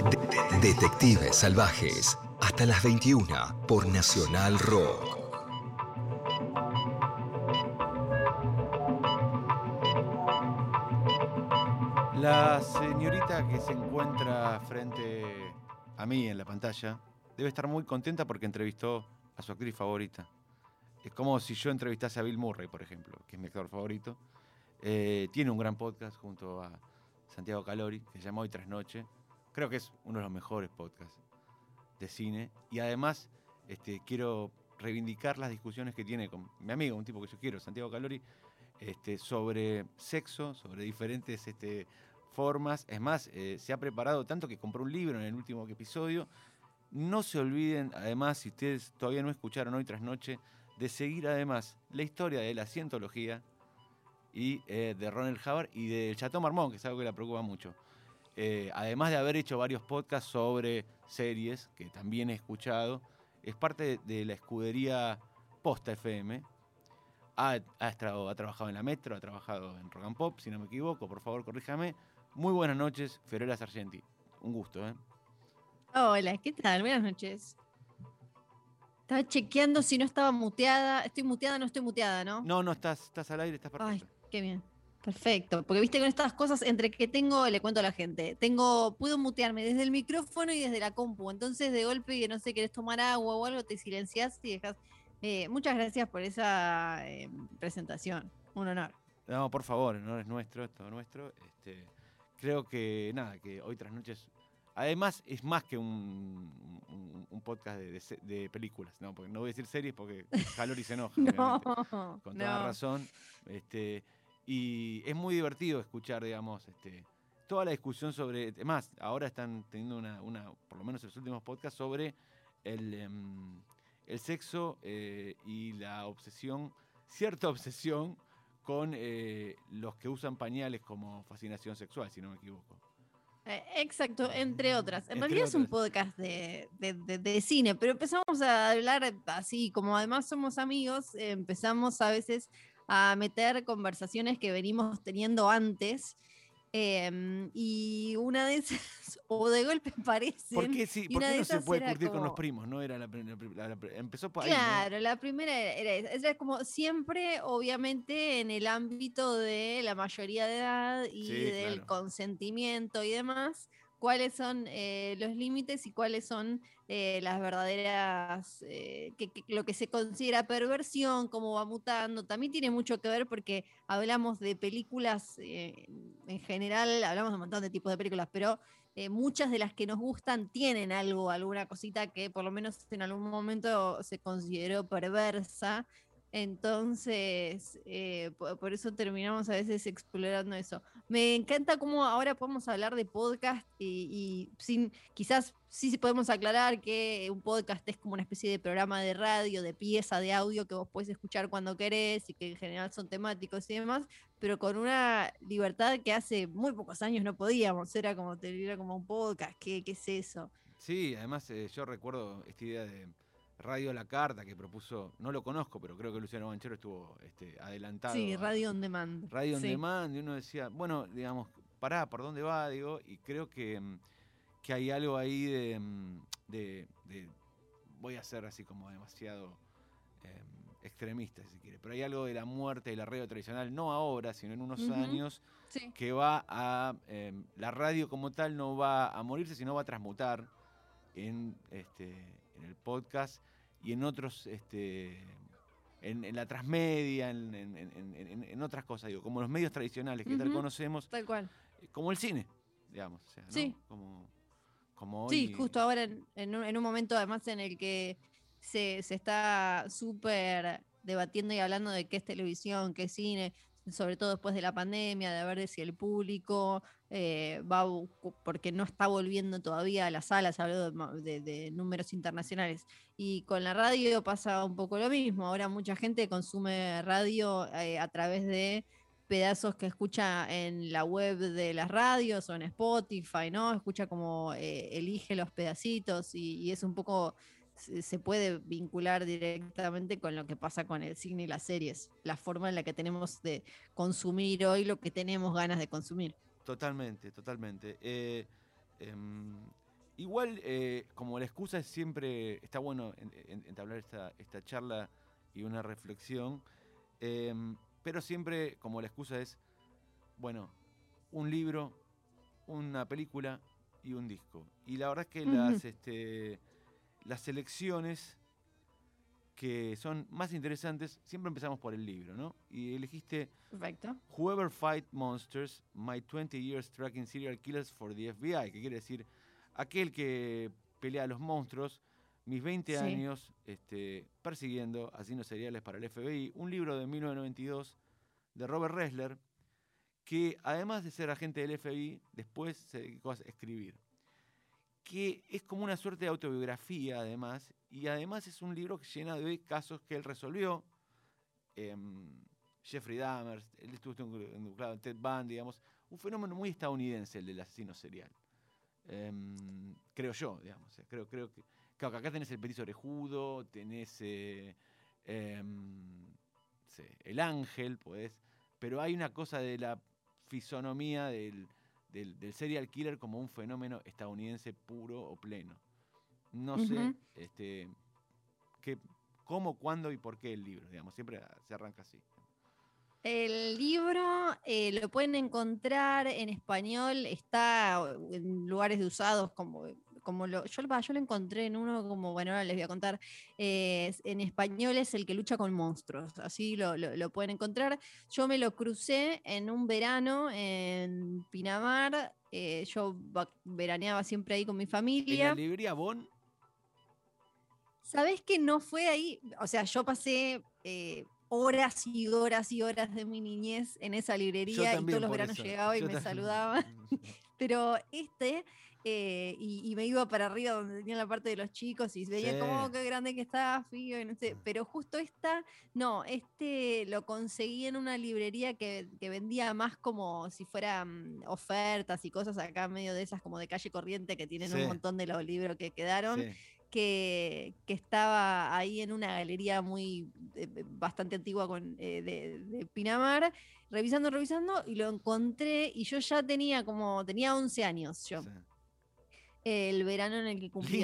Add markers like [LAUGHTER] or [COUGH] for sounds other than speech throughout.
Detectives Salvajes, hasta las 21 por Nacional Rock. La señorita que se encuentra frente a mí en la pantalla debe estar muy contenta porque entrevistó a su actriz favorita. Es como si yo entrevistase a Bill Murray, por ejemplo, que es mi actor favorito. Eh, tiene un gran podcast junto a Santiago Calori, que se llama Hoy Tras Noche. Creo que es uno de los mejores podcasts de cine. Y además este, quiero reivindicar las discusiones que tiene con mi amigo, un tipo que yo quiero, Santiago Calori, este, sobre sexo, sobre diferentes este, formas. Es más, eh, se ha preparado tanto que compró un libro en el último episodio. No se olviden, además, si ustedes todavía no escucharon hoy tras noche, de seguir además la historia de la cientología y eh, de Ronald Hubbard y del Chateau Marmont, que es algo que le preocupa mucho. Eh, además de haber hecho varios podcasts sobre series, que también he escuchado, es parte de, la escudería Posta FM. Ha, ha, ha, trabajado en la Metro, ha trabajado en Rock and Pop, si no me equivoco, por favor corríjame. Muy buenas noches, Fiorella Sargenti. Un gusto, ¿eh? Hola, ¿qué tal? Buenas noches. Estaba chequeando si no estaba muteada. ¿Estoy muteada no estoy muteada, no? No, no, estás, estás al aire, estás perfecto. Ay, qué bien. Perfecto. Porque viste con estas cosas, entre que tengo, le cuento a la gente, tengo, puedo mutearme desde el micrófono y desde la compu. Entonces, de golpe, que no sé, querés tomar agua o algo, te silencias y dejas. Eh, muchas gracias por esa eh, presentación. Un honor. No, por favor, el honor es nuestro, es todo nuestro. Este, creo que nada, que hoy tras noches. Además, es más que un, podcast de, películas, no, porque no voy a decir series porque Calori se enoja. [LAUGHS] con toda razón. Este, y es muy divertido escuchar, digamos, este, toda la discusión sobre. Más, ahora están teniendo una, una por lo menos en los últimos podcasts, sobre el, em, el sexo eh, y la obsesión, cierta [LAUGHS] obsesión con eh, los que usan pañales como fascinación sexual, si no me equivoco. Eh, exacto, entre otras. En realidad es un podcast de, de, cine, pero empezamos a hablar así, como además somos amigos, empezamos a veces a meter conversaciones que venimos teniendo antes Em, y una de esas, [LAUGHS] o de golpe parece. ¿Por qué, sí, ¿por qué no se puede curtir con los primos? ¿no? Era la, empezó por ahí. Claro, la primera era, era, era, como siempre, obviamente, en el ámbito de la mayoría de edad y del consentimiento y demás cuáles son eh, los límites y cuáles son eh, las verdaderas, eh, que, lo que se considera perversión, cómo va mutando. También tiene mucho que ver porque hablamos de películas en general, hablamos de un montón de tipos de películas, pero muchas de las que nos gustan tienen algo, alguna cosita que por lo menos en algún momento se consideró perversa entonces, eh, por, eso terminamos a veces explorando eso. Me encanta cómo ahora podemos hablar de podcast y, sin, quizás sí podemos aclarar que un podcast es como una especie de programa de radio, de pieza de audio que vos podés escuchar cuando querés y que en general son temáticos y demás, pero con una libertad que hace muy pocos años no podíamos. Era como, era como un podcast, ¿qué, qué es eso? Sí, además eh, yo recuerdo esta idea de Radio La Carta que propuso, no lo conozco, pero creo que Luciano Banchero estuvo este, adelantado. Sí, Radio On Demand. Radio On Demand, y uno decía, bueno, digamos, pará, ¿por dónde va? Digo, y creo que, mm, que hay algo ahí mm, de, de, voy a ser así como demasiado em, extremista, si quiere, pero hay algo de la muerte de la radio tradicional, no ahora, sino en unos años, que va a, em, la radio como tal no va a morirse, sino va a transmutar en, este, en el podcast y en otros, este, en, la transmedia, en, otras cosas, digo, como los medios tradicionales que tal conocemos. Tal cual. Eh, como el cine, digamos. Sí. Como, como Sí, justo ahora en, un, momento además en el que se, se está súper debatiendo y hablando de qué es televisión, qué es cine, sobre todo después de la pandemia, de ver si el público eh, va, porque no está volviendo todavía a las salas, hablo de, números internacionales. Y con la radio pasa un poco lo mismo. Ahora mucha gente consume radio eh, a través de pedazos que escucha en la web de las radios o en Spotify, ¿no? Escucha como eh, elige los pedacitos y es un poco se puede vincular directamente con lo que pasa con el cine y las series, la forma en la que tenemos de consumir hoy lo que tenemos ganas de consumir. Totalmente, totalmente. Eh, em, Igual, eh, como la excusa es siempre, está bueno entablar esta, esta charla y una reflexión, em, pero siempre como la excusa es, bueno, un libro, una película y un disco. Y la verdad es que las, este, las selecciones que son más interesantes, siempre empezamos por el libro, ¿no? Y elegiste Perfecto. Whoever Fight Monsters, My 20 Years Tracking Serial Killers for the FBI, que quiere decir aquel que pelea a los monstruos, mis 20 años este, persiguiendo asesinos seriales para el FBI, un libro de 1992 de Robert Ressler, que además de ser agente del FBI, después se dedicó a escribir que es como una suerte de autobiografía además, y además es un libro que llena de casos que él resolvió. Em, Jeffrey Dahmer, él estuvo involucrado en Ted Bundy, digamos, un fenómeno muy estadounidense el del asesino serial. Em, creo yo, digamos. Eh, creo, creo que, claro, que acá tenés el petiso orejudo, tenés eh, em, el ángel, pues, pero hay una cosa de la fisonomía del, del, serial killer como un fenómeno estadounidense puro o pleno. No sé este, qué, cómo, cuándo y por qué el libro, digamos, siempre se arranca así. El libro eh, lo pueden encontrar en español, está en lugares de usados como como lo, yo, yo lo encontré en uno como, bueno, ahora les voy a contar, eh, en español es el que lucha con monstruos, así lo, pueden encontrar. Yo me lo crucé en un verano en Pinamar, eh, yo veraneaba siempre ahí con mi familia. ¿En la librería Bon? ¿Sabés que no fue ahí? O sea, yo pasé... Eh, horas y horas y horas de mi niñez en esa librería y todos los veranos llegaba y me saludaba. [LAUGHS] Pero este eh, y, me iba para arriba donde tenía la parte de los chicos y veía como oh, qué grande que estaba, Fío, y no sé. Pero justo esta, no, este lo conseguí en una librería que, vendía más como si fueran ofertas y cosas acá, medio de esas como de calle corriente que tienen un montón de los libros que quedaron. Que, estaba ahí en una galería muy eh, bastante antigua con, eh, de, Pinamar, revisando, revisando, y lo encontré, y yo ya tenía como, tenía 11 años yo el verano en el que cumplí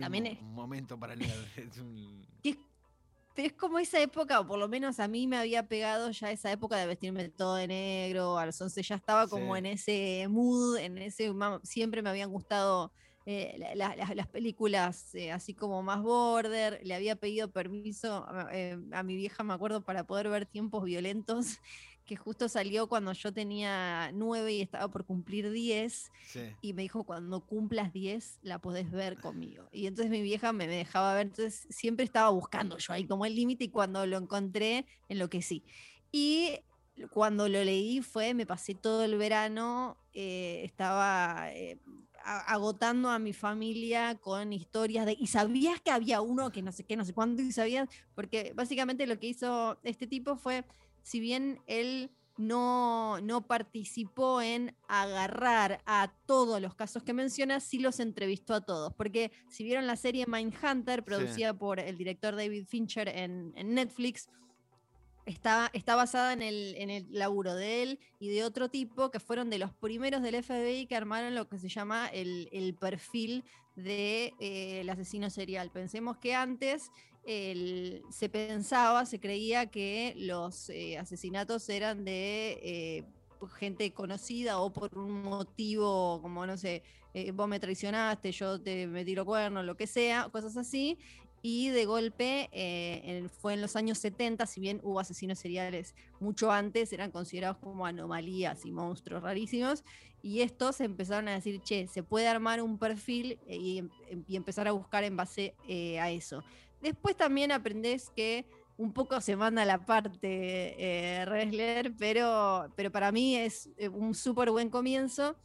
también es, un momento para leer. [LAUGHS] [LAUGHS] Es, como esa época, o por lo menos a mí me había pegado ya esa época de vestirme todo de negro, a los 11 ya estaba como en ese mood, en ese, siempre me habían gustado eh, las películas eh, así como más border, le había pedido permiso eh, a mi vieja, me acuerdo, para poder ver tiempos violentos que justo salió cuando yo tenía nueve y estaba por cumplir diez. Y me dijo, cuando cumplas diez, la podés ver conmigo. Y entonces mi vieja me, dejaba ver, entonces siempre estaba buscando yo ahí como el límite y cuando lo encontré, en lo que sí. Y cuando lo leí fue, me pasé todo el verano, eh, estaba... Eh, agotando a mi familia con historias de y sabías que había uno que no sé qué, no sé cuándo y sabías, porque básicamente lo que hizo este tipo fue si bien él no, no, participó en agarrar a todos los casos que menciona, sí los entrevistó a todos. Porque si vieron la serie Mindhunter, producida por el director David Fincher en, Netflix, está, está, basada en el, en el laburo de él y de otro tipo que fueron de los primeros del FBI que armaron lo que se llama el, perfil del de, eh, asesino serial. Pensemos que antes se pensaba, se creía que los eh, asesinatos eran de eh, gente conocida o por un motivo como, no sé, eh, vos me traicionaste, yo te metí los cuernos, lo que sea, cosas así. Y de golpe fue en los años 70, si bien hubo asesinos seriales mucho antes, eran considerados como anomalías y monstruos rarísimos. Y estos empezaron a decir, che, se puede armar un perfil y, y empezar a buscar en base a eso. Después también aprendes que un poco se manda la parte eh, Ressler, pero, pero para mí es eh, un súper buen comienzo.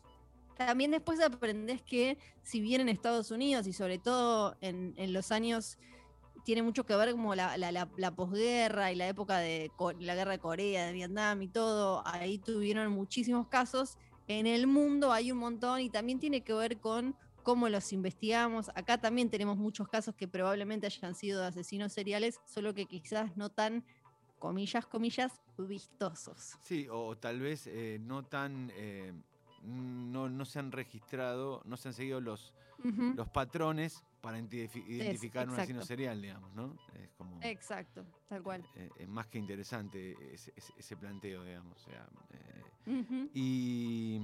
También después aprendes que si bien en Estados Unidos y sobre todo en, los años tiene mucho que ver como la, la, posguerra y la época de la guerra de Corea, de Vietnam y todo, ahí tuvieron muchísimos casos. En el mundo hay un montón y también tiene que ver con cómo los investigamos. Acá también tenemos muchos casos que probablemente hayan sido de asesinos seriales, solo que quizás no tan, comillas, comillas, vistosos. Sí, o tal vez eh, no tan... Eh, no, no se han registrado, no se han seguido los, los patrones para identificar un asesino serial, digamos, ¿no? Es como, Exacto, tal cual. Eh, es más que interesante ese, planteo, digamos. O sea, y,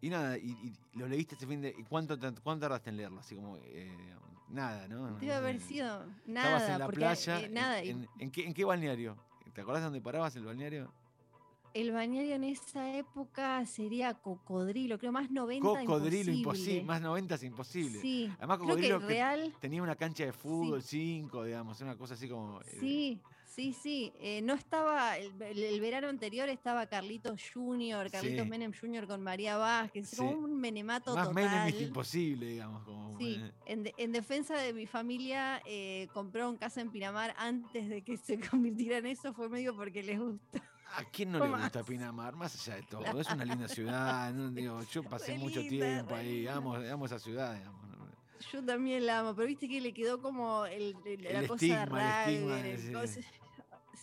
y nada, y, lo leíste este fin de... ¿Y cuánto, cuánto tardaste en leerlo? Así como, eh, nada, ¿no? Debe haber sido nada. Estabas en la playa. nada. En, qué, ¿En qué balneario? ¿Te acordás de dónde parabas el balneario? el balneario en esa época sería cocodrilo, creo más 90 Cocodrilo imposible, más 90 es imposible. Sí. Además cocodrilo real... tenía una cancha de fútbol 5, digamos, una cosa así como eh, Sí. Sí, sí, eh, no estaba, el, verano anterior estaba Carlitos Junior, Carlitos Menem Junior con María Vázquez, como un menemato Más Menem es imposible, digamos. Como, sí, en, defensa de mi familia, eh, compró un casa en Pinamar antes de que [LAUGHS] se convirtiera en eso, fue medio porque les gustó. ¿A quién no le gusta Pinamar? Más allá de todo, es una linda ciudad. yo [LAUGHS] pasé mucho tiempo ahí, amo, amo esa ciudad. Yo también la amo, pero viste que le quedó como el, la cosa rara. [LAUGHS]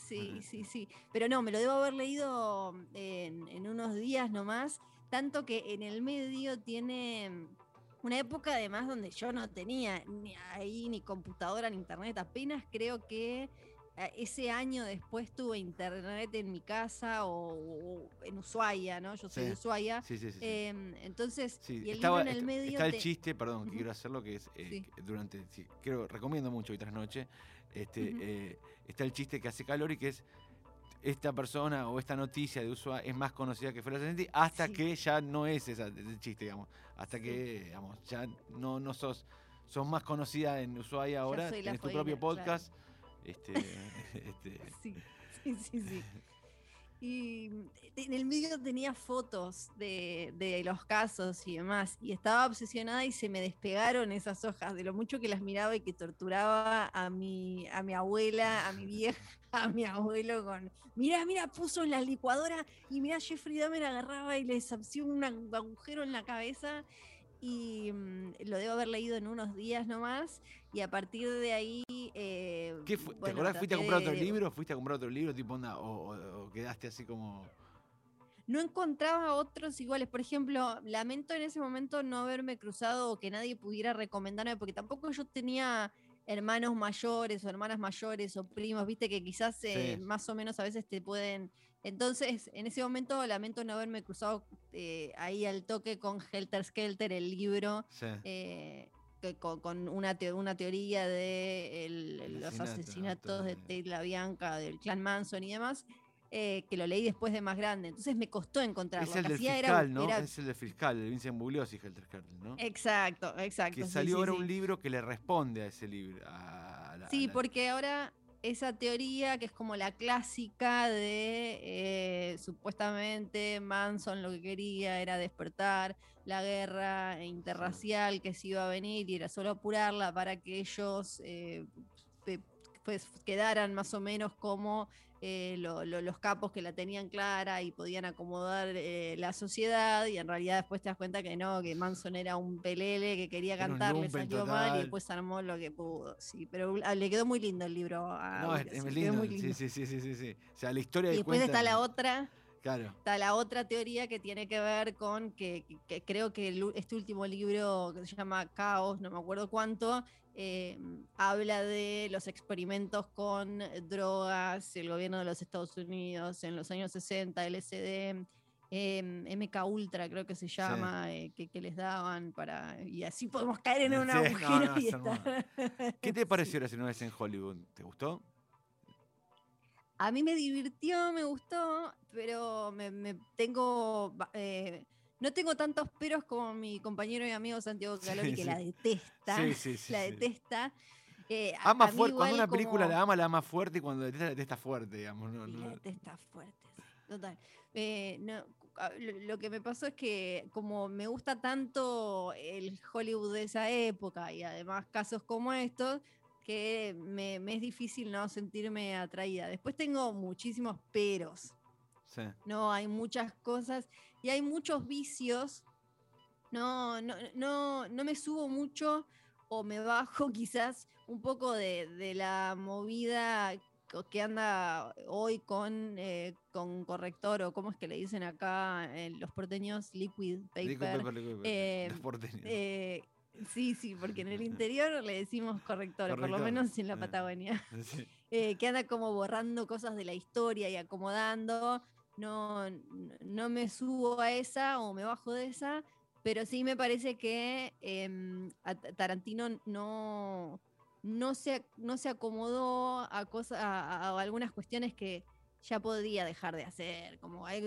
Sí, sí, sí. Pero no, me lo debo haber leído en, en unos días nomás. Tanto que en el medio tiene una época además donde yo no tenía ni ahí ni computadora ni internet. Apenas creo que ese año después tuve internet en mi casa o, en Ushuaia, ¿no? Yo soy de Ushuaia. Sí, sí, sí, em, entonces, y el libro en el medio. Está el chiste, perdón, que quiero hacerlo, que es eh, durante. quiero, recomiendo mucho hoy tras noche. Este, eh, está el chiste que hace calor y que es esta persona o esta noticia de Ushuaia es más conocida que fuera hasta que ya no es ese chiste, digamos. Hasta que, digamos, ya no, no sos, sos más conocida en Ushuaia ahora, tienes tu propio podcast. Este, [LAUGHS] este, Sí, sí, sí, sí. [LAUGHS] Y en el medio tenía fotos de, los casos y demás, y estaba obsesionada y se me despegaron esas hojas de lo mucho que las miraba y que torturaba a mi, a mi abuela, a mi [LAUGHS] vieja, a mi abuelo con, mira, mira, puso en la licuadora y mira, Jeffrey Dahmer agarraba y le hacía un agujero en la cabeza y mm, lo debo haber leído en unos días nomás y a partir de ahí... Eh, ¿Qué ¿Te acordás? ¿Fuiste a comprar otro libro? ¿Fuiste a comprar otro libro tipo onda o, quedaste así como...? No encontraba otros iguales. Por ejemplo, lamento en ese momento no haberme cruzado o que nadie pudiera recomendarme, porque tampoco yo tenía hermanos mayores o hermanas mayores o primos, viste que quizás eh, más o menos a veces te pueden entonces, en ese momento lamento no haberme cruzado eh, ahí al toque con Helter Skelter, el libro, eh, con, una, una teoría de los asesinatos de Tate Bianca, del clan Manson y demás. Eh, que lo leí después de más grande, entonces me costó encontrarlo. Es el del fiscal, ¿no? Es el del fiscal, de Vincent Bugliosi, Helter Skelter, ¿no? Exacto, exacto. Que salió ahora un libro que le responde a ese libro. sí, porque ahora esa teoría que es como la clásica de eh, supuestamente Manson lo que quería era despertar la guerra interracial que se iba a venir y era solo apurarla para que ellos eh, pues quedaran más o menos como eh, los capos que la tenían clara y podían acomodar eh, la sociedad y en realidad después te das cuenta que no, que Manson era un pelele que quería cantar, le salió mal y después armó lo que pudo. Sí, pero ah, le quedó muy lindo el libro. no, es, lindo. Sí, sí, sí, sí, sí, O sea, la historia Y después está la otra. Claro. Está la otra teoría que tiene que ver con que, creo que este último libro que se llama Caos, no me acuerdo cuánto, eh, habla de los experimentos con drogas, el gobierno de los Estados Unidos en los años 60, LSD, eh, MK Ultra creo que se llama, eh, que, les daban para... Y así podemos caer en un [LAUGHS] agujero. ¿Qué te [LAUGHS] pareció la segunda vez en Hollywood? ¿Te gustó? A mí me divirtió, me gustó, pero me, tengo no tengo tantos peros como mi compañero y amigo Santiago Calori, que la detesta. Sí, sí, la detesta. Eh, ama fuerte. Cuando una película la ama, la ama fuerte y cuando la detesta, la detesta fuerte, digamos. No, La detesta fuerte. Total. Eh, lo, que me pasó es que como me gusta tanto el Hollywood de esa época y además casos como estos, que me, me es difícil no sentirme atraída. Después tengo muchísimos peros. Sí. No, hay muchas cosas y hay muchos vicios. No, no, no, no me subo mucho o me bajo [LAUGHS] quizás un poco de, la movida que anda hoy con, eh, con corrector o cómo es que le dicen acá los porteños liquid paper. sí, sí, porque en el [LAUGHS] interior le decimos corrector, por lo menos en la Patagonia. [LAUGHS] que anda como borrando cosas de la historia y acomodando. No, no me subo a esa o me bajo de esa, pero sí me parece que em, Tarantino no, no se, no se acomodó a, a, algunas cuestiones que ya podía dejar de hacer, como hay,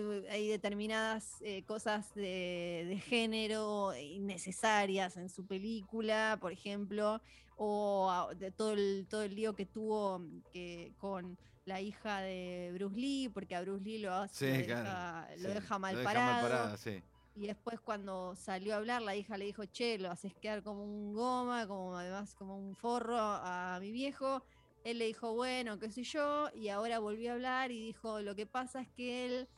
determinadas eh, cosas de, género innecesarias en su película, por ejemplo, o de todo el, todo el lío que tuvo que, con la hija de Bruce Lee, porque a Bruce Lee lo, hace, lo, deja, mal parado. Y después cuando salió a hablar, la hija le dijo, che, lo haces quedar como un goma, como además como un forro a mi viejo. Él le dijo, bueno, qué sé yo, y ahora volvió a hablar y dijo, lo que pasa es que él,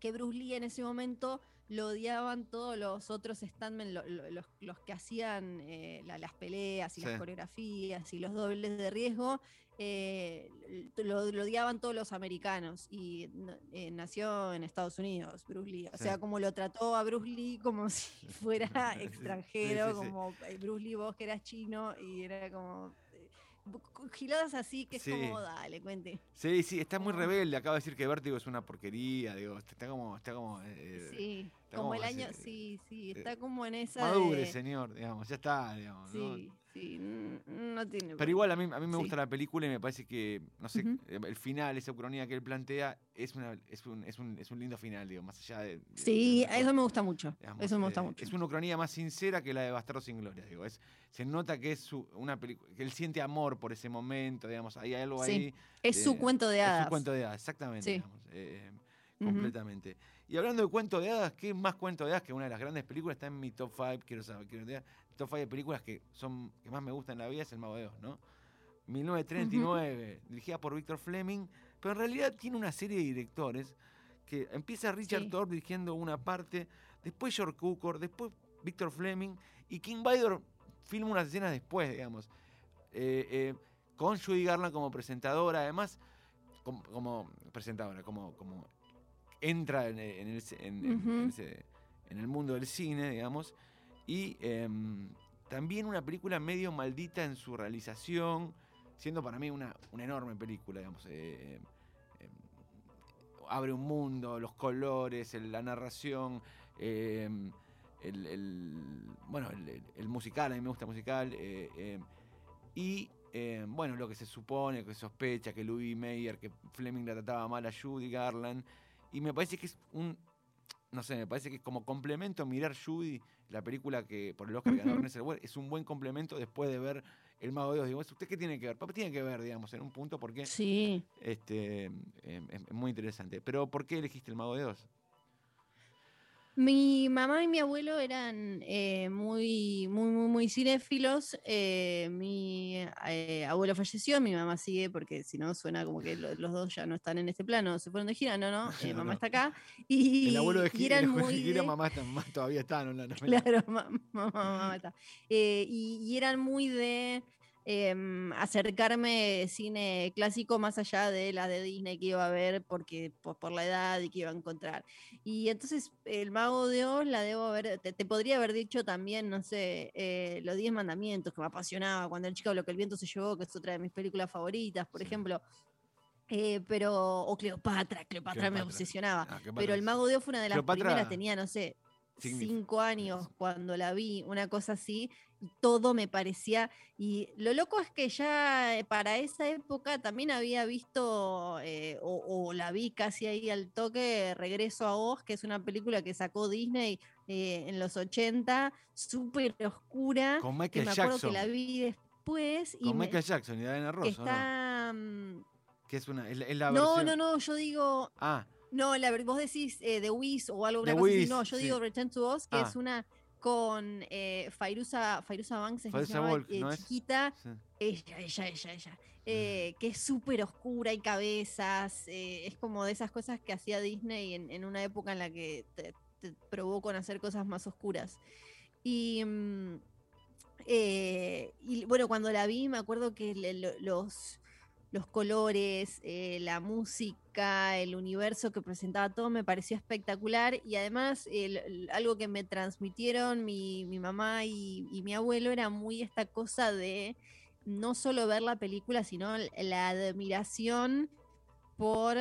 que Bruce Lee en ese momento lo odiaban todos los otros standmen, los, que hacían eh, las peleas y las coreografías y los dobles de riesgo, eh, lo, odiaban todos los americanos y eh, nació en Estados Unidos, Bruce Lee. O sea, como lo trató a Bruce Lee como si [LAUGHS] fuera extranjero, como Bruce Lee vos que eras chino y era como giladas así que es como, dale, cuente. Sí, sí, está muy rebelde. Acaba de decir que Vértigo es una porquería. Digo, está como. Está como eh, sí, como, el año. Sí, sí, está como en esa. Madure, señor, digamos, ya está, digamos. Sí. Sí, no tiene. Pero igual a mí, a mí me gusta la película y me parece que, no sé, el final, esa ucronía que él plantea, es, una, es, un, es, un, es un lindo final, digo, más allá de. sí, eso me gusta mucho. eso me gusta eh, mucho. Es una ucronía más sincera que la de Bastardo sin Gloria, digo. Es, se nota que es una película, que él siente amor por ese momento, digamos, hay algo ahí. Es su cuento de hadas. Es su cuento de hadas, exactamente, digamos, eh, completamente. Y hablando de cuento de hadas, ¿qué más cuento de hadas que una de las grandes películas? Está en mi top 5, quiero saber, quiero top 5 de películas que son que más me gustan en la vida es El Mago de Oz, ¿no? 1939, dirigida por Victor Fleming, pero en realidad tiene una serie de directores que empieza Richard Thorpe dirigiendo una parte, después George Cukor, después Victor Fleming y King Vidor filma unas escenas después, digamos, eh, eh, con Judy Garland como presentadora, además como, presentadora, como, como entra en, el, en el mundo del cine, digamos, y em, también una película medio maldita en su realización, siendo para mí una, una enorme película, digamos. Eh, em, abre un mundo, los colores, la narración, em, el, bueno, el, musical, a mí me gusta musical, eh, y bueno, lo que se supone, que se sospecha, que Louis Mayer, que Fleming la trataba mal a Judy Garland, y me parece que es un, no sé, me parece que como complemento mirar Judy, la película que por el Oscar ganó uh es un buen complemento después de ver El Mago de Dios. Digo, ¿usted qué tiene que ver? Papá tiene que ver, digamos, en un punto porque sí. este, em, es muy interesante. Pero ¿por qué elegiste El Mago de Dios? Mi mamá y mi abuelo eran eh, muy, muy, muy, muy cinéfilos. Eh, mi eh, abuelo falleció, mi mamá sigue, porque si no suena como que los dos ya no están en este plano, se fueron de gira. No, no, [LAUGHS] mamá está acá. Y, [LAUGHS] el abuelo de gira, mamá, todavía está, ¿no? [LAUGHS] Claro, mamá, mamá está. y eran muy de Em, acercarme cine clásico más allá de la de Disney que iba a ver porque por, la edad y que iba a encontrar. Y entonces El Mago de Oz la debo haber, te, podría haber dicho también, no sé, eh, Los Diez Mandamientos, que me apasionaba cuando el chico lo que el viento se llevó, que es otra de mis películas favoritas, por ejemplo. Eh, pero, o Cleopatra, Cleopatra, me obsesionaba. Ah, pero El Mago de Oz fue una de las primeras, tenía, no sé, cinco años cuando la vi, una cosa así, todo me parecía. Y lo loco es que ya eh, para esa época también había visto, eh, o, la vi casi ahí al toque, Regreso a Oz, que es una película que sacó Disney eh, en los 80, súper oscura. Con Michael me acuerdo que la vi después. Con Michael Jackson y Diana Ross. Está. Mm, que es una. Es, la no, no, no, yo digo. Ah. No, la, vos decís eh, The Wiz o algo una cosa así. No, yo digo Return to Oz, que es ah. una con eh, Fairuza, Banks, es eh, chiquita. Ella, ella, ella, ella. Eh, que es súper oscura y cabezas. es como de esas cosas que hacía Disney en, una época en la que te, probó con hacer cosas más oscuras. Y. Mm, y bueno, cuando la vi, me acuerdo que los los colores, eh, la música, el universo que presentaba todo me pareció espectacular. Y además algo que me transmitieron mi, mamá y, mi abuelo era muy esta cosa de no solo ver la película, sino la admiración por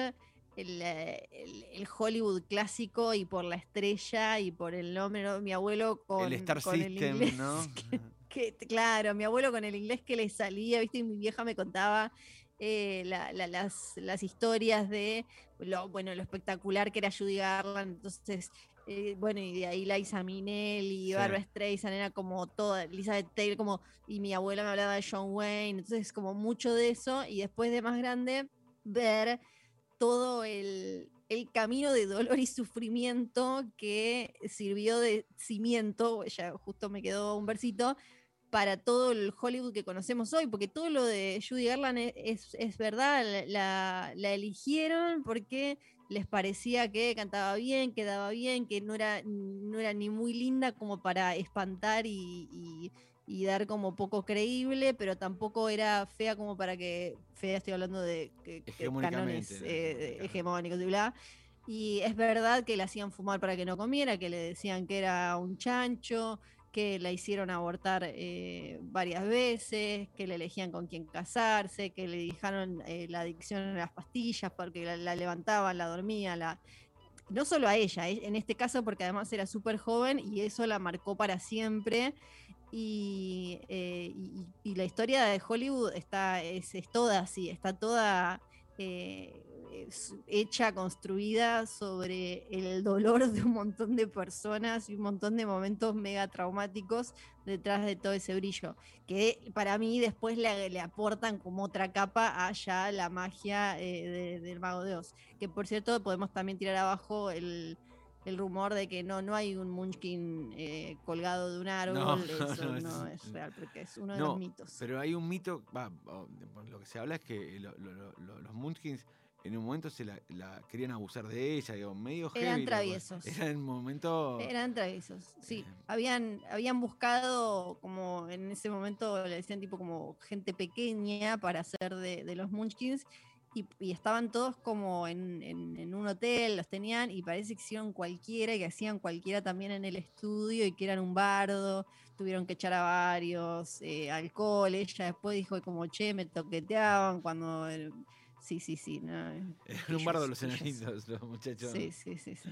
el, Hollywood clásico y por la estrella y por el nombre, mi abuelo con el Star System, ¿no? [LAUGHS] claro, mi abuelo con el inglés que le salía, viste, y mi vieja me contaba eh, las, historias de lo, bueno, lo espectacular que era Judy Garland, entonces, eh, bueno, y de ahí Liza Minnelli, y Barbara Streisand, era como toda, Elizabeth Taylor, como, y mi abuela me hablaba de John Wayne, entonces como mucho de eso, y después de más grande, ver todo el, el camino de dolor y sufrimiento que sirvió de cimiento, ya justo me quedó un versito, para todo el Hollywood que conocemos hoy, porque todo lo de Judy Garland e, es, verdad, la, eligieron porque les parecía que cantaba bien, que daba bien, que no era, no era ni muy linda como para espantar y, dar como poco creíble, pero tampoco era fea como para que, fea estoy hablando de, canones eh, hegemónicos y bla. Y es verdad que le hacían fumar para que no comiera, que le decían que era un chancho, que la hicieron abortar eh, varias veces, que le elegían con quién casarse, que le dejaron eh, la adicción a las pastillas porque la, levantaban, la dormía, la... no solo a ella, eh, en este caso porque además era súper joven y eso la marcó para siempre. Y, la historia de Hollywood está, es, es toda así, está toda hecha, construida sobre el dolor de un montón de personas y un montón de momentos mega traumáticos detrás de todo ese brillo, que para mí después le, aportan como otra capa a ya la magia eh, del mago de Oz. Que por cierto podemos también tirar abajo el, rumor de que no, no hay un Munchkin eh, colgado de un árbol, [LAUGHS] eso no, es real, porque es uno de los mitos. Pero hay un mito, lo que se habla es que los Munchkins en un momento se la, querían abusar de ella, digo, medio Eran traviesos. Era en momento. Eran traviesos, sí. Eh. habían, habían buscado, como en ese momento le decían tipo como gente pequeña para hacer de, los Munchkins. Y, estaban todos como en, un hotel, los tenían, y parece que hicieron cualquiera, y que hacían cualquiera también en el estudio, y que eran un bardo, tuvieron que echar a varios, eh, alcohol, ella después dijo como, che, me toqueteaban cuando... Sí, sí, sí. No, Era [LAUGHS] un bardo los enanitos, los muchachos. Sí, sí, sí. Sí,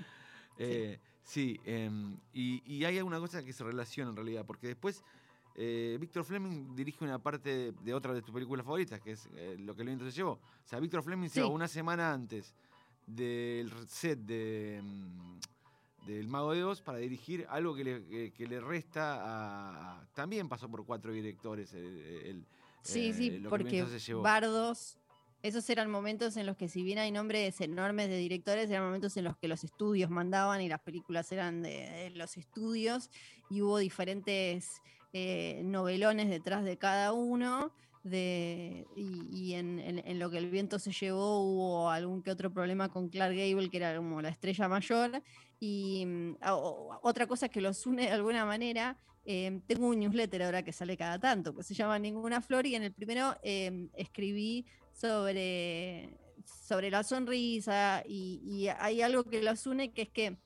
eh, sí em, y, hay alguna cosa que se relaciona en realidad, porque después eh, Víctor Fleming dirige una parte de, otra de tus películas favoritas, que es eh, Lo que el viento se llevó. O sea, Víctor Fleming se va una semana antes del set de, em, del Mago de Oz para dirigir algo que le, que, le resta a, También pasó por cuatro directores. El, sí, sí, porque Bardos esos eran momentos en los que, si bien hay nombres enormes de directores, eran momentos en los que los estudios mandaban y las películas eran de, los estudios y hubo diferentes eh, novelones detrás de cada uno. Y, en, lo que el viento se llevó hubo algún que otro problema con Clark Gable, que era como la estrella mayor. Y mm, otra cosa que los une de alguna manera, eh, tengo un newsletter ahora que sale cada tanto, que se llama Ninguna Flor, y en el primero eh, escribí sobre, sobre la sonrisa y, hay algo que los une que es que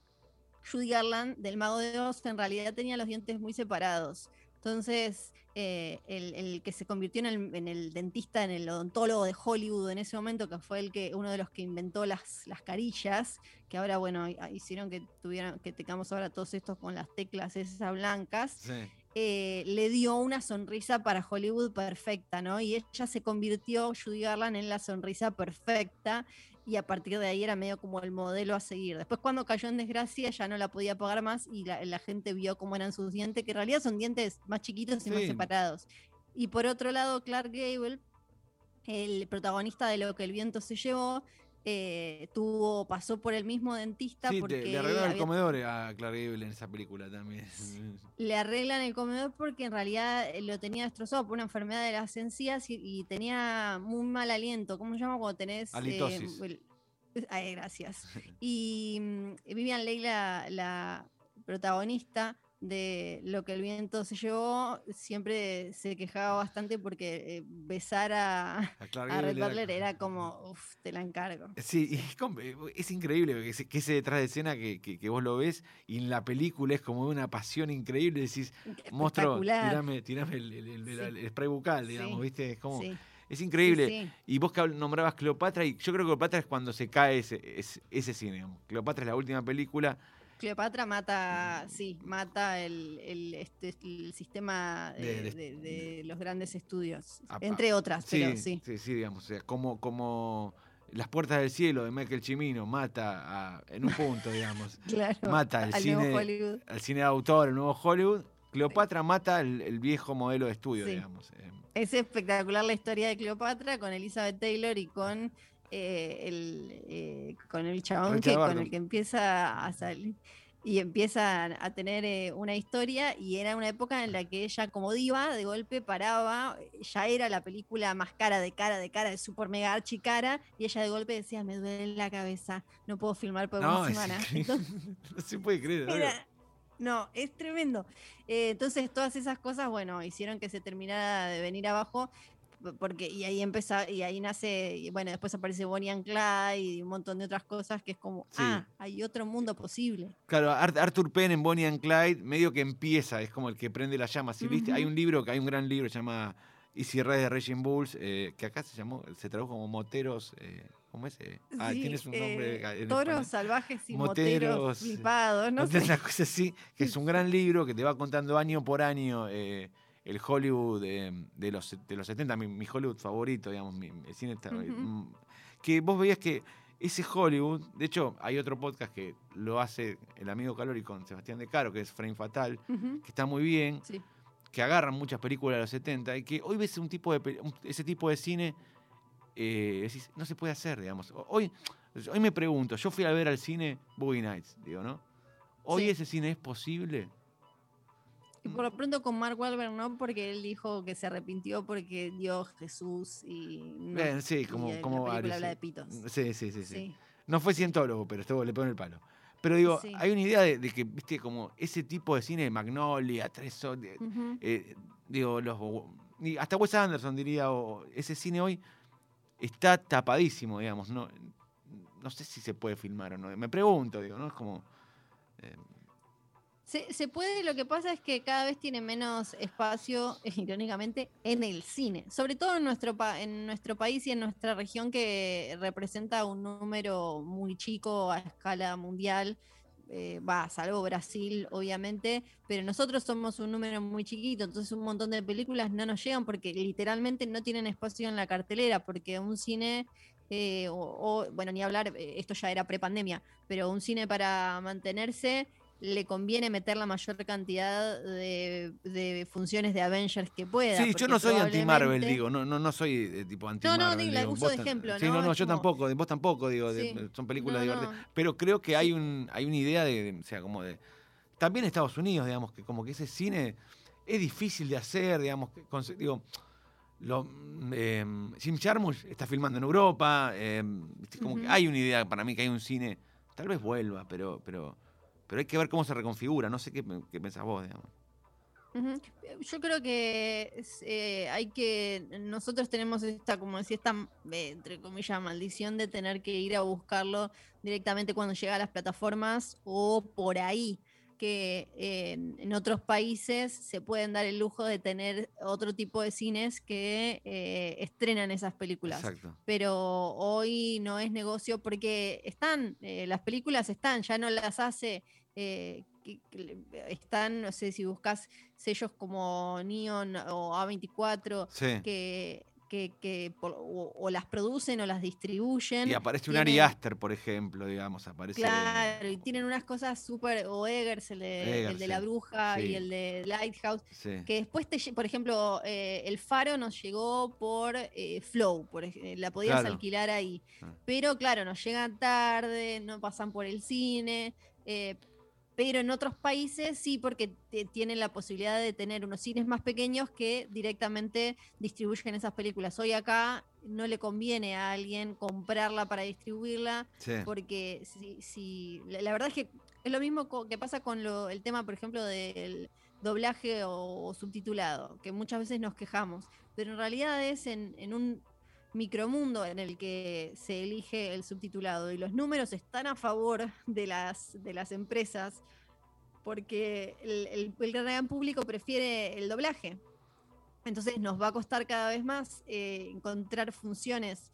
Judy Garland del Mago de Oz en realidad tenía los dientes muy separados. Entonces, eh, el, que se convirtió en el, dentista, en el odontólogo de Hollywood en ese momento, que fue el que, uno de los que inventó las, las carillas, que ahora, bueno, hicieron que tuvieran, que tengamos ahora todos estos con las teclas esas blancas. Sí. Eh, le dio una sonrisa para Hollywood perfecta, ¿no? Y ella se convirtió, Judy Garland, en la sonrisa perfecta y a partir de ahí era medio como el modelo a seguir. Después cuando cayó en desgracia ya no la podía pagar más y la, gente vio cómo eran sus dientes, que en realidad son dientes más chiquitos y más separados. Y por otro lado, Clark Gable, el protagonista de Lo que el viento se llevó, eh, tuvo, pasó por el mismo dentista. Sí, porque le arreglan el comedor a Clark Gable en esa película también. [LAUGHS] Le arreglan el comedor porque en realidad eh, lo tenía destrozado por una enfermedad de las encías y, tenía muy mal aliento. ¿Cómo se llama cuando tenés? Eh, [LAUGHS] ay, gracias. Y mm, Vivian Leigh, la, protagonista, de lo que el viento se llevó, siempre se quejaba bastante porque eh, besar a, a, Red Butler era como, uff, te la encargo. Sí, es, increíble que ese, detrás de escena que, que, vos lo ves y en la película es como una pasión increíble, decís, monstruo, tirame, el, spray bucal, digamos, ¿viste? Es como... Es increíble. Y vos que nombrabas Cleopatra, y yo creo que Cleopatra es cuando se cae ese, ese, cine. Cleopatra es la última película. Cleopatra mata, sí, mata el, el, este, sistema de, los grandes estudios, entre otras, pero sí. Sí, sí, digamos, o sea, como, como Las Puertas del Cielo de Michael Chimino mata en un punto, digamos, [LAUGHS] mata al, cine, al cine de autor, el nuevo Hollywood. Cleopatra mata el, viejo modelo de estudio, digamos. Eh. Es espectacular la historia de Cleopatra con Elizabeth Taylor y con eh, el, eh, con el chabón que, con el que empieza a salir y empieza a tener eh, una historia y era una época en la que ella como diva de golpe paraba, ya era la película más cara de cara de cara, de super mega archi cara y ella de golpe decía me duele la cabeza, no puedo filmar por una semana. [LAUGHS] no se puede creer. no, es tremendo. entonces todas esas cosas, bueno, hicieron que se terminara de venir abajo porque y ahí empieza y ahí nace y bueno después aparece Bonnie and Clyde y un montón de otras cosas que es como ah hay otro mundo posible claro Arthur Penn en Bonnie and Clyde medio que empieza es como el que prende la llama si viste hay un libro que hay un gran libro que se llama Easy Red de Raging Bulls eh, que acá se llamó se tradujo como moteros eh, ¿Cómo es? Eh, ah, tienes un nombre. toros salvajes y moteros, flipados, ¿no? Sé. Una cosa así, que es un [LAUGHS] gran libro que te va contando año por año el Hollywood de, los, de los 70, mi, Hollywood favorito, digamos, mi, el cine mm, que vos veías que ese Hollywood, de hecho, hay otro podcast que lo hace el amigo Calori con Sebastián De Caro, que es Frame Fatal, que está muy bien, que agarran muchas películas de los 70 y que hoy ves un tipo de, ese tipo de cine, eh, no se puede hacer, digamos. Hoy, hoy me pregunto, yo fui a ver al cine Boogie Nights, digo, ¿no? ¿Hoy ese cine es posible? Y por lo pronto con Mark Wahlberg no, porque él dijo que se arrepintió porque dio Jesús y. No, sí, como, como la habla de pitos. Sí, sí, sí, sí. No fue cientólogo, pero estuvo, le pone el palo. Pero digo, hay una idea de, que, viste, como ese tipo de cine de Magnolia, Tres eh, digo, los, hasta Wes Anderson diría, ese cine hoy está tapadísimo, digamos. No, no sé si se puede filmar o no. Me pregunto, digo, ¿no? Es como. Eh, se, puede, lo que pasa es que cada vez tiene menos espacio, [LAUGHS] irónicamente, en el cine. Sobre todo en nuestro, en nuestro país y en nuestra región que representa un número muy chico a escala mundial. Eh, va, salvo Brasil, obviamente, pero nosotros somos un número muy chiquito, entonces un montón de películas no nos llegan porque literalmente no tienen espacio en la cartelera, porque un cine eh, o, bueno, ni hablar, eh, esto ya era prepandemia, pero un cine para mantenerse le conviene meter la mayor cantidad de, funciones de Avengers que pueda. Sí, yo no soy anti-Marvel, digo, no, no, no soy de tipo anti-Marvel. No, no, la uso de ejemplo. Sí, no, no, yo tampoco, vos tampoco, digo, son películas divertidas. Pero creo que hay, un, hay una idea de, o sea, como de... También Estados Unidos, digamos, que como que ese cine es difícil de hacer, digamos, digo... Lo, eh, Jim Jarmusch está filmando en Europa, em, como que hay una idea para mí que hay un cine, tal vez vuelva, pero, pero pero hay que ver cómo se reconfigura. No sé qué, qué pensás vos, digamos. Yo creo que eh, hay que, nosotros tenemos esta, como decía, esta, eh, entre comillas, maldición de tener que ir a buscarlo directamente cuando llega a las plataformas o por ahí que en otros países se pueden dar el lujo de tener otro tipo de cines que eh, estrenan esas películas. Pero hoy no es negocio porque están, eh, las películas están, ya no las hace. Eh, están, no sé si buscas sellos como Neon o A24, que que, o, las producen o las distribuyen. Y aparece un Ari Aster, por ejemplo, digamos, aparece. Claro, y tienen unas cosas súper, o Eggers, el de, la bruja y el de Lighthouse, que después, te, por ejemplo, eh, el Faro nos llegó por eh, Flow, por, la podías alquilar ahí, ah. pero claro, nos llegan tarde, no pasan por el cine. Eh, pero en otros países sí, porque tienen la posibilidad de tener unos cines más pequeños que directamente distribuyen esas películas. Hoy acá no le conviene a alguien comprarla para distribuirla, porque si, si la, verdad es que es lo mismo que pasa con el tema, por ejemplo, del doblaje o, subtitulado, que muchas veces nos quejamos, pero en realidad es en, en un micromundo en el que se elige el subtitulado y los números están a favor de las, de las empresas porque el, el, gran público prefiere el doblaje. Entonces nos va a costar cada vez más eh, encontrar funciones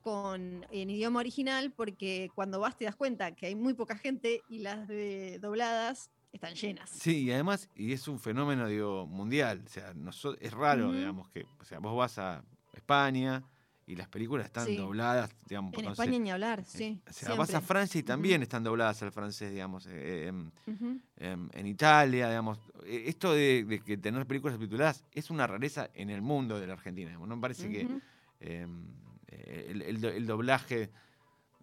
con, en idioma original porque cuando vas te das cuenta que hay muy poca gente y las de dobladas están llenas. Sí, y además, y es un fenómeno digo, mundial, o sea, es raro, digamos, que o sea, vos vas a España, y las películas están dobladas, digamos. En España ni hablar, sí. O sea, vas a Francia y también están dobladas al francés, digamos. Eh, em, em, en Italia, digamos. E, esto de, que tener películas subtituladas es una rareza en el mundo de la Argentina. No me parece que em, el, doblaje,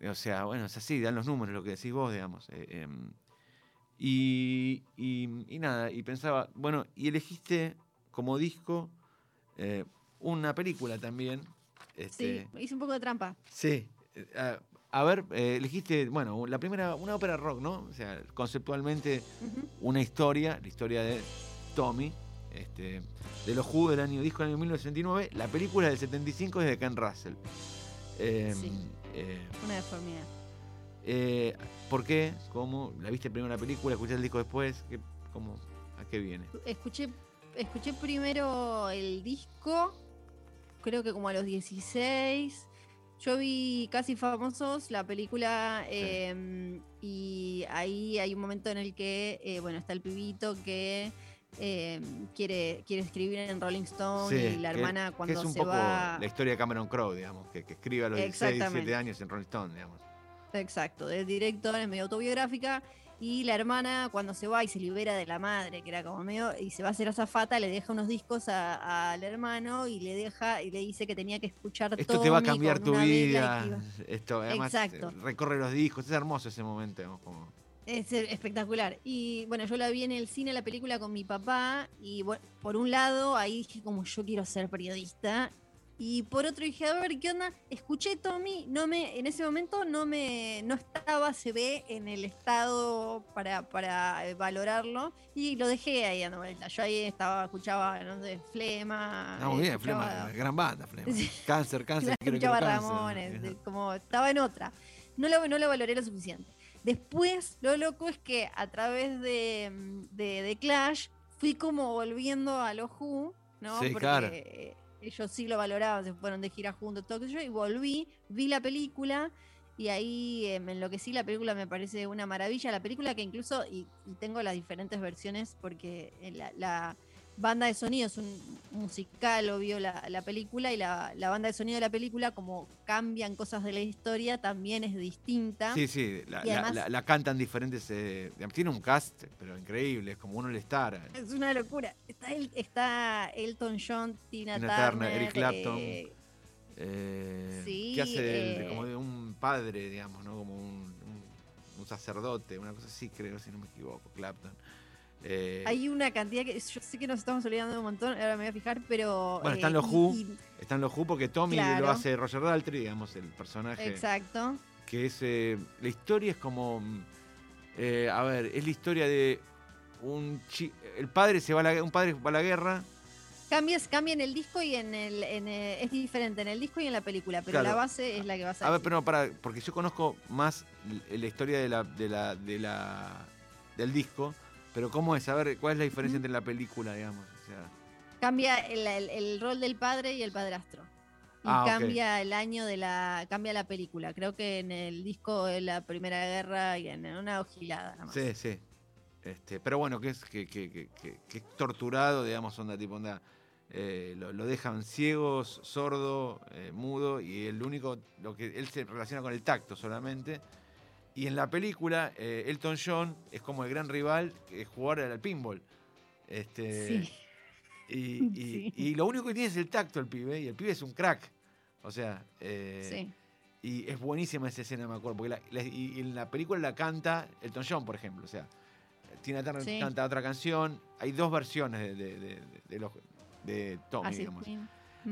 o sea, bueno, es así, dan los números, lo que decís vos, digamos. Eh, y, y, nada, y pensaba, bueno, y elegiste como disco eh, una película también este, sí, hice un poco de trampa. Sí. Eh, a, ver, eh, elegiste, bueno, la primera, una ópera rock, ¿no? O sea, conceptualmente una historia, la historia de Tommy, este, de los Who del año disco del año 1969, la película del 75 es de Ken Russell. Em, sí. Eh, una deformidad. ¿Por qué? ¿Cómo? ¿La viste primero la película? ¿Escuchaste el disco después? cómo, ¿A qué viene? Escuché, escuché primero el disco creo que como a los 16. Yo vi Casi Famosos, la película, em, y ahí hay un momento en el que, eh, bueno, está el pibito que em, quiere, quiere escribir en Rolling Stone y la hermana cuando que es un se poco va... La historia de Cameron Crowe, digamos, que, escribe a los 16, 17 años en Rolling Stone, digamos. Exacto, del director, es medio autobiográfica. Y la hermana, cuando se va y se libera de la madre, que era como medio, y se va a hacer azafata, le deja unos discos al hermano y le deja y le dice que tenía que escuchar todo. Esto te va a cambiar tu vida. Esto, además, Exacto. recorre los discos. Es hermoso ese momento. Es espectacular. Y bueno, yo la vi en el cine, la película con mi papá. Y bueno, por un lado, ahí dije como yo quiero ser periodista. Y por otro dije, a ver, ¿qué onda? Escuché Tommy, no me, en ese momento no me, no estaba, se ve, en el estado para, para eh, valorarlo y lo dejé ahí dando vuelta. Yo ahí estaba, escuchaba, no sé, Flema. No, muy bien, Flema, gran banda, Flema. Cáncer, [LAUGHS] cáncer. escuchaba Ramones, como estaba en otra. No lo, no lo valoré lo suficiente. Después, lo loco es que a través de, de, de Clash fui como volviendo a los Who, ¿no? Sí, Porque, claro ellos sí lo valoraban, se fueron de gira juntos, todo eso, y volví, vi la película y ahí eh, me enloquecí, la película me parece una maravilla, la película que incluso, y, tengo las diferentes versiones porque la, banda de sonido es un musical, obvio, la, la película, y la, banda de sonido de la película, como cambian cosas de la historia, también es distinta. Sí, sí, la, cantan diferentes. Eh, tiene un cast, pero increíble, es como uno le estar. Es una locura. Está, el, está Elton John, Tina, Turner, Eric Clapton. Eh, eh, sí, que hace como de un padre, digamos, ¿no? Como un, un sacerdote, una cosa así, creo, si no me equivoco, Clapton. Eh, Hay una cantidad que yo sé que nos estamos olvidando un montón, ahora me voy a fijar, pero. Bueno, están eh, los Who. están los Who porque Tommy lo hace Roger Daltrey, digamos, el personaje. Exacto. Que es. Eh, la historia es como. a ver, es la historia de un el padre se va a la, un padre va a la guerra. Cambias, cambia en el disco y en el, es diferente en el disco y en la película, pero la base es la que vas a. A ver, pero no, para, porque yo conozco más la historia de la, de la, de la del disco pero ¿cómo es? A ver, ¿cuál es la diferencia entre la película, digamos? Cambia el, rol del padre y el padrastro. Y ah, cambia el año de la. cambia la película. Creo que en el disco de la Primera Guerra y en una ojilada nada más. Sí, sí. Este, pero bueno, que es que, que, que, torturado, digamos, onda tipo onda. Eh, lo, dejan ciegos, sordo, eh, mudo, y el único, lo que él se relaciona con el tacto solamente. Y en la película, eh, Elton John es como el gran rival que jugar al pinball. Este, [LAUGHS] sí. Y, lo único que tiene es el tacto el pibe, y el pibe es un crack. O sea, eh, sí. y es buenísima esa escena, me acuerdo, porque y, en la película la canta Elton John, por ejemplo. O sea, Tina Turner canta otra canción. Hay dos versiones de, de, de, Tommy, digamos.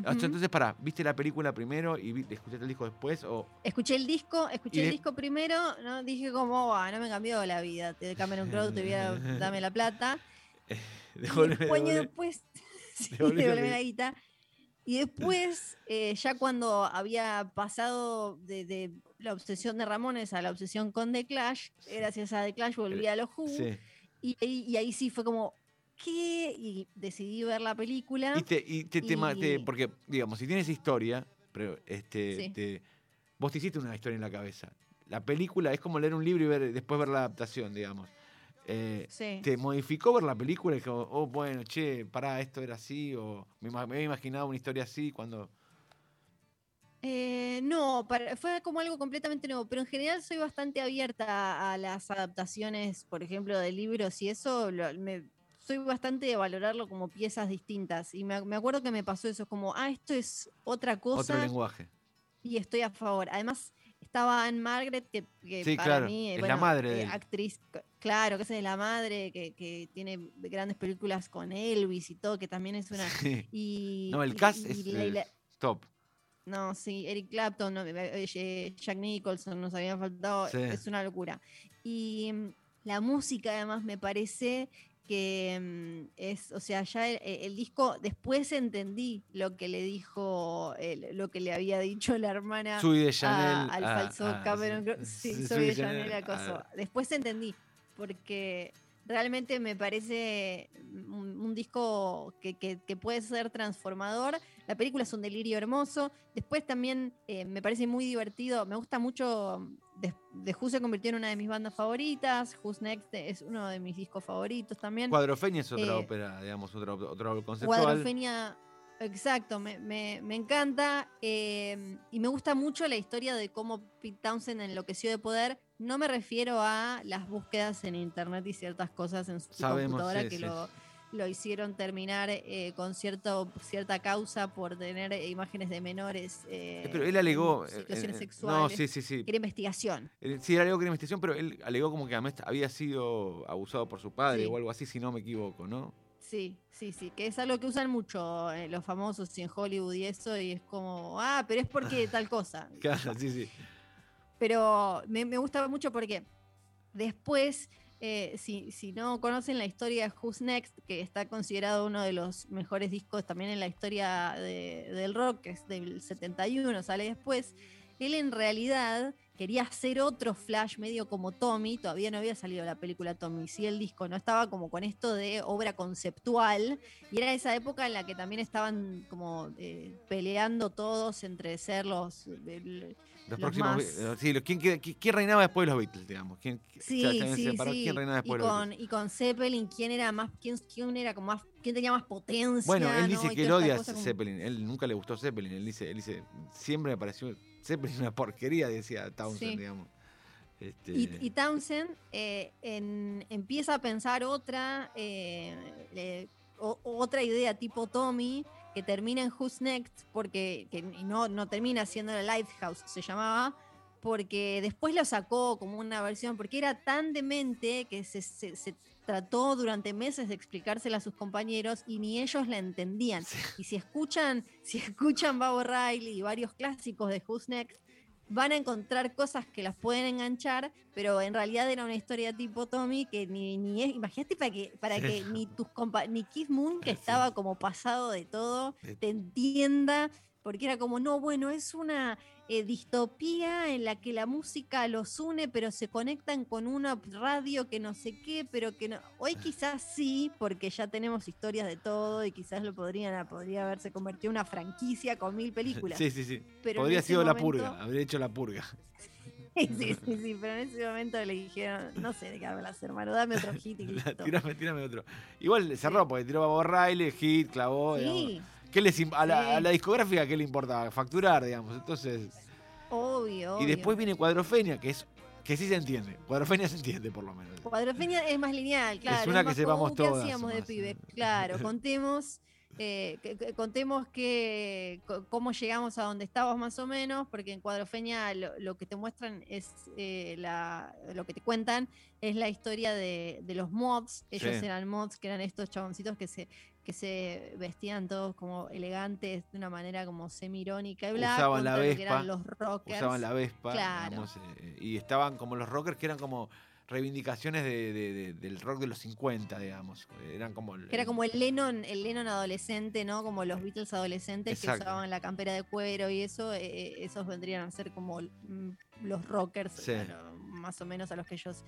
Entonces, pará, ¿viste la película primero y escuchaste el disco después? O... Escuché el disco, escuché el disco primero, ¿no? Dije como, ah, no me cambió la vida, te Cameron Crowe, te voy a [LAUGHS] dame la plata. [LAUGHS] devolve, y después, sí, la guita. Y después, eh, ya cuando había pasado de, la obsesión de Ramones a la obsesión con The Clash, gracias a The Clash volví a los Who. Y, y, ahí sí fue como, ¿qué? Y decidí ver la película. Y te, y te, porque, digamos, si tienes historia, pero este, vos te hiciste una historia en la cabeza. La película es como leer un libro y ver, después ver la adaptación, digamos. Eh, ¿Te modificó ver la película? Y dijo, oh, bueno, che, pará, esto era así, o me, me había imaginado una historia así cuando... Eh, no, fue como algo completamente nuevo, pero en general soy bastante abierta a las adaptaciones, por ejemplo, de libros y eso, me, soy bastante de valorarlo como piezas distintas. Y me, acuerdo que me pasó eso, como, ah, esto es otra cosa. Otro lenguaje. Y estoy a favor. Además, estaba Anne Margaret, que, para mí es la madre. Eh, actriz, claro, que es la madre, que, tiene grandes películas con Elvis y todo, que también es una. Y, no, el cast es top. No, sí, Eric Clapton, eh, eh, Jack Nicholson, nos habían faltado, es una locura. Y mm, la música además me parece que mm, es, o sea, ya el, disco, después entendí lo que le dijo, lo que le había dicho la hermana al falso Cameron. sí, soy de Chanel acoso. Después entendí, porque realmente me parece un, disco que, puede ser transformador. La película es un delirio hermoso. Después también eh, me parece muy divertido. Me gusta mucho de, Who se convirtió en una de mis bandas favoritas. Who's Next es uno de mis discos favoritos también. Cuadrofenia es otra eh, ópera, digamos, otro, otro conceptual. Cuadrofenia, exacto, me, me, encanta. Eh, y me gusta mucho la historia de cómo Pete Townsend enloqueció de poder. No me refiero a las búsquedas en internet y ciertas cosas en su computadora que lo lo hicieron terminar eh, con cierto, cierta causa por tener imágenes de menores. Eh, pero él alegó. Eh, situaciones sexuales. No, sí, sí, sí. Era investigación. Sí, él alegó que era investigación, pero él alegó como que había sido abusado por su padre o algo así, si no me equivoco, ¿no? Sí, sí, sí, que es algo que usan mucho los famosos y en Hollywood y eso, y es como, ah, pero es porque tal cosa. [LAUGHS] claro, sí, sí. Pero me, me gusta mucho porque después eh, si, no conocen la historia de Who's Next, que está considerado uno de los mejores discos también en la historia del rock, que es del 71, sale después, él en realidad quería hacer otro Flash medio como Tommy, todavía no había salido la película Tommy, sí el disco, no estaba como con esto de obra conceptual, y era esa época en la que también estaban como eh, peleando todos entre ser los... Los, próximos. Sí, ¿quién, quién, reinaba después de los Beatles, digamos? ¿Quién, sí, sí, ¿Quién reinaba después y de los con, Beatles? Y con Zeppelin, ¿quién era más, quién, quién era como más, quién tenía más potencia? Bueno, él dice que él odia a Zeppelin. Él nunca le gustó Zeppelin. Él dice, él dice, siempre me pareció Zeppelin una porquería, decía Townsend, digamos. Este... Y, Townsend eh, en, empieza a pensar otra, eh, otra idea tipo Tommy que termina en Who's Next, porque que no, no termina siendo la Lighthouse, se llamaba, porque después lo sacó como una versión, porque era tan demente que se, se, trató durante meses de explicársela a sus compañeros y ni ellos la entendían. Y si escuchan, si escuchan Bob Riley y varios clásicos de Who's Next, van a encontrar cosas que las pueden enganchar, pero en realidad era una historia tipo Tommy que ni, ni es, imagínate para que, para que ni tus ni Keith Moon, que estaba como pasado de todo, te entienda, porque era como, no, bueno, es una eh, distopía en la que la música los une, pero se conectan con una radio que no sé qué, pero que no. Hoy quizás sí, porque ya tenemos historias de todo y quizás lo podrían, podría haberse convertido en una franquicia con mil películas. Sí, sí, sí. Podría haber sido la purga, habría hecho la purga. [LAUGHS] Sí, sí, sí, pero en ese momento le dijeron, no sé de qué hablas, hermano, dame otro hit y [LAUGHS] listo. tírame, tírame otro. Igual cerró, porque tiró a Bob Riley, hit, clavó. Sí. ¿Qué les, a, la, discográfica qué le importa? Facturar, digamos. Entonces. Obvio. Y después viene Cuadrofenia, que es que sí se entiende. Cuadrofenia se entiende, por lo menos. Cuadrofenia es más lineal, claro. Es una que sepamos todos. ¿Qué hacíamos de pibe? Claro, [LAUGHS] contemos eh, contemos que, cómo llegamos a donde estábamos más o menos, porque en Cuadrofeña lo, que te muestran es eh, la, lo que te cuentan es la historia de, los mods. Ellos eran mods, que eran estos chaboncitos que se, que se vestían todos como elegantes de una manera como semi-irónica y bla. Usaban la Vespa. los rockers. Usaban la Vespa. Eh, y estaban como los rockers que eran como reivindicaciones del rock de los 50, digamos. Eran como Era como el Lennon, el Lennon adolescente, ¿no? Como los Beatles adolescentes que usaban la campera de cuero y eso, eh, eh, esos vendrían a ser como mm, los rockers, más o menos a los que ellos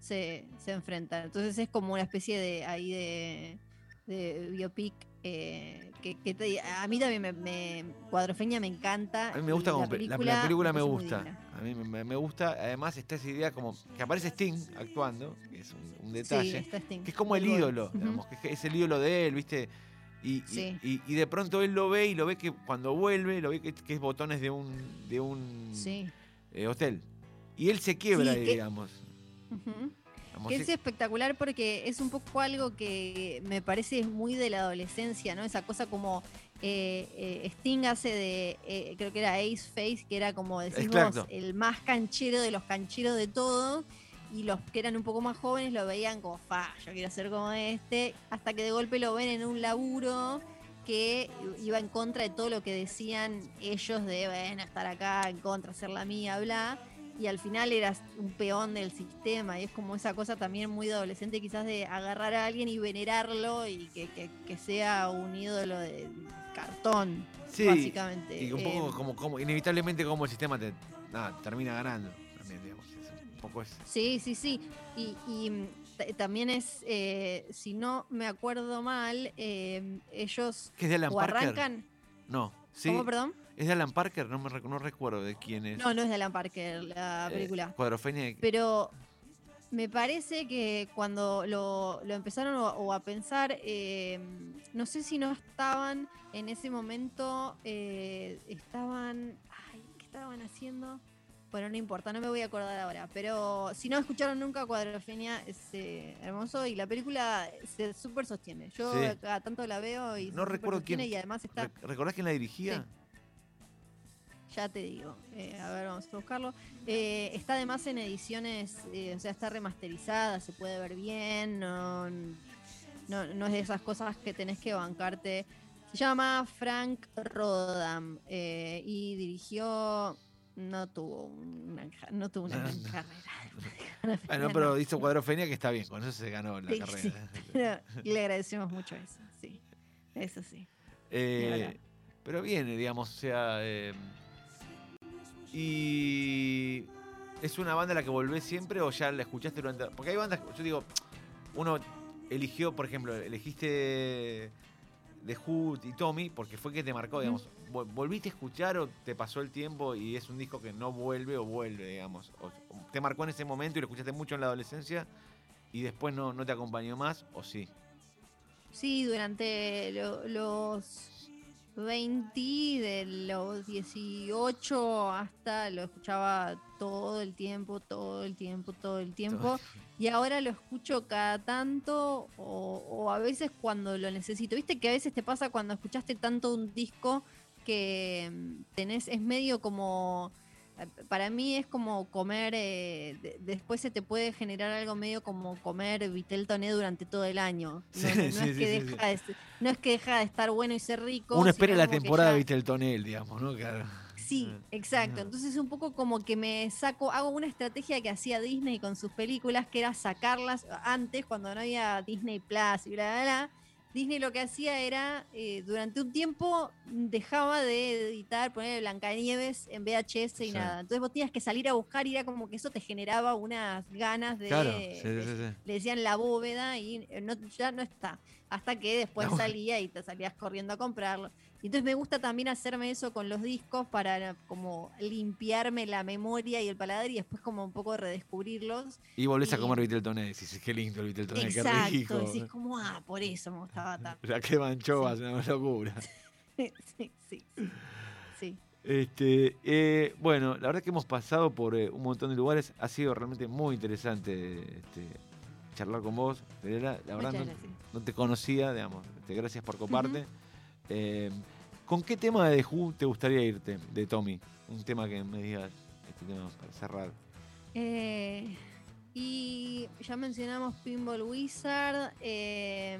se, se, enfrentan. Entonces es como una especie de ahí de, de biopic eh, que, a mí también me, Cuadrofeña me encanta. A mí me gusta como la película, me gusta. A mí me, gusta, además está esa idea como que aparece Sting actuando, que es un, detalle, que es como el ídolo, digamos, que es el ídolo de él, ¿viste? Y, y, de pronto él lo ve y lo ve que cuando vuelve, lo ve que, es botones de un, de un eh, hotel. Y él se quiebra, digamos. Que es espectacular porque es un poco algo que me parece muy de la adolescencia, ¿no? Esa cosa como eh, eh, Sting hace de, eh, creo que era Ace Face, que era como decimos, el más canchero de los cancheros de todo. Y los que eran un poco más jóvenes lo veían como, fa, yo quiero ser como este. Hasta que de golpe lo ven en un laburo que iba en contra de todo lo que decían ellos de, bueno, estar acá, en contra, ser la mía, bla y al final eras un peón del sistema y es como esa cosa también muy adolescente quizás de agarrar a alguien y venerarlo y que, sea un ídolo de cartón, básicamente. Y un poco eh, como, como, inevitablemente como el sistema te termina ganando también, digamos. un poco eso. Sí, sí, sí. Y, mm, también es, eh, si no me acuerdo mal, eh, ellos ¿Qué es de arrancan. No, sí. ¿Cómo, perdón? ¿Es de Alan Parker? No, me, no recuerdo de quién es. No, no es de Alan Parker la eh, película. cuadrofenia. Pero me parece que cuando lo, empezaron o, a pensar, eh, no sé si no estaban en ese momento, eh, estaban, ay, ¿qué estaban haciendo? Bueno, no importa, no me voy a acordar ahora. Pero si no escucharon nunca Cuadrofenia, es hermoso y la película se súper sostiene. Yo tanto la veo y no recuerdo quién. Y además está. ¿Recordás quién la dirigía? Ya te digo. Eh, a ver, vamos a buscarlo. Eh, está además en ediciones, eh, o sea, está remasterizada, se puede ver bien. No, no, es de esas cosas que tenés que bancarte. Se llama Frank Rodam y dirigió. No tuvo una, no tuvo una gran carrera. [LAUGHS] Bueno, pero hizo Cuadrofenia que está bien, con eso se ganó la carrera. y [LAUGHS] le agradecemos mucho eso, sí. Eso sí. pero viene, digamos, o sea, y es una banda a la que volvés siempre o ya la escuchaste durante. Porque hay bandas, yo digo, uno eligió, por ejemplo, elegiste The Who y Tommy porque fue que te marcó, digamos. ¿Volviste a escuchar o te pasó el tiempo y es un disco que no vuelve o vuelve, digamos? O ¿Te marcó en ese momento y lo escuchaste mucho en la adolescencia y después no, no te acompañó más o sí? Sí, durante los 20, de los 18 hasta lo escuchaba todo el tiempo, todo el tiempo, todo el tiempo. Y ahora lo escucho cada tanto o, a veces cuando lo necesito. Viste que a veces te pasa cuando escuchaste tanto un disco que mm, tenés, es medio como para mí es como comer, eh, después se te puede generar algo medio como comer Vitel Toné durante todo el año. No, es que deja de, estar bueno y ser rico. Uno espera la temporada de Vitel Toné, digamos, ¿no? Sí, ah, exacto. Entonces es un poco como que me saco, hago una estrategia que hacía Disney con sus películas, que era sacarlas antes, cuando no había Disney Plus y bla, bla, bla Disney lo que hacía era, eh, durante un tiempo, dejaba de editar, poner Blancanieves en VHS y nada. Entonces vos tenías que salir a buscar y era como que eso te generaba unas ganas de... Claro, le decían la bóveda y eh, ya no está. Hasta que después salía y te salías corriendo a comprarlo. Y entonces me gusta también hacerme eso con los discos para como limpiarme la memoria y el paladar y después como un poco redescubrirlos. Y volvés a comer Viteltoné, decís, qué lindo el Viteltoné, qué rico. Exacto, decís como, ah, por eso me gustaba [LAUGHS] tanto. La que manchó, sí. una locura. [LAUGHS] sí, sí, sí. sí. Este, eh, bueno, la verdad que hemos pasado por eh, un montón de lugares. Ha sido realmente muy interesante este, charlar con vos, La verdad no, te conocía, digamos. Este, gracias por coparte. Eh, ¿Con qué tema de The Who te gustaría irte, de Tommy? Un tema que me digas, este tema para cerrar. Eh, y ya mencionamos Pinball Wizard. Es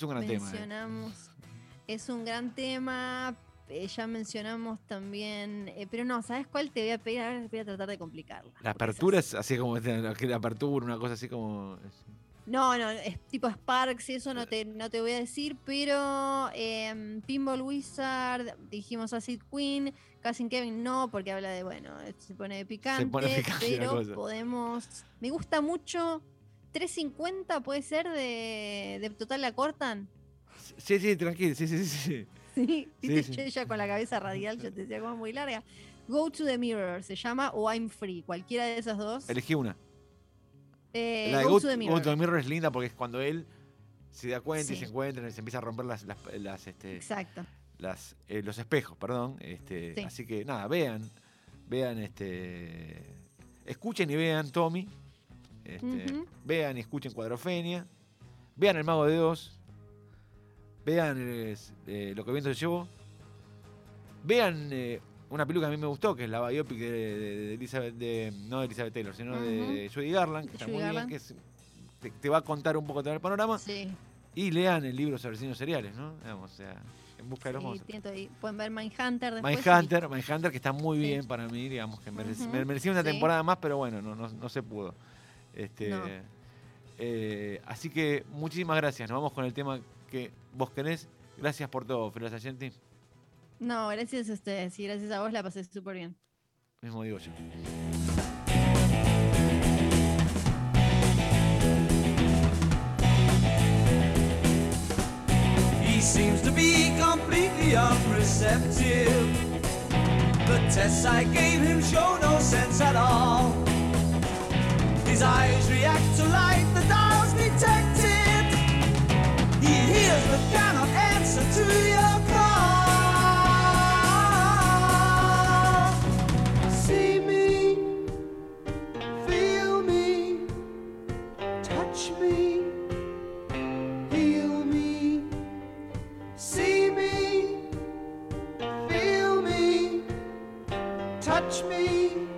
un gran tema. Eh. Es un gran tema. ya mencionamos también. pero no, ¿sabes cuál te voy a pedir? voy a tratar de complicarla. La apertura es así como [LAUGHS] la apertura, una cosa así como. No, no, es tipo Sparks y eso no te, no te voy a decir, pero em, Pinball Wizard, dijimos Acid Queen, Cousin Kevin no, porque habla de, bueno, se pone picante, pero podemos... Me gusta mucho 350, puede ser, de, de Total la cortan. Sí, sí, tranquilo, sí, sí, sí. Sí, sí, ella con la cabeza radial, yo te decía como muy larga. Go to the Mirror se llama o I'm Free, cualquiera de esas dos. Elegí una. Eh, la de Go, to the Mirror. es linda porque es cuando él se da cuenta y se encuentra y se empieza a romper las, las, este, Exacto. Las, eh, los espejos, perdón. Este, Así que nada, vean, vean, este, escuchen y vean Tommy, este, vean y escuchen Cuadrofenia, vean El Mago de Dos, vean eh, Lo que viento se llevó, vean una película que a mí me gustó, que es la biopic de, Elizabeth, de, no de Elizabeth Taylor, sino de Judy Garland, que está muy bien, que te, va a contar un poco todo el panorama. Sí. Y lean el libro sobre asesinos seriales, ¿no? o sea, en busca de los monstruos. Pueden ver Mindhunter después. Mindhunter, Mindhunter, que está muy bien para mí, digamos, que me merecía una temporada más, pero bueno, no, no, se pudo. Este, eh, así que muchísimas gracias. Nos vamos con el tema que vos querés. Gracias por todo, Feliz Ayenti. No, gracias a ustedes y gracias a vos la pasé súper bien. Mismo digo yo. He seems to be completely unreceptive. The tests I gave him show no sense at all. His eyes react to light, the dial's detected. He hears but cannot answer to your touch me.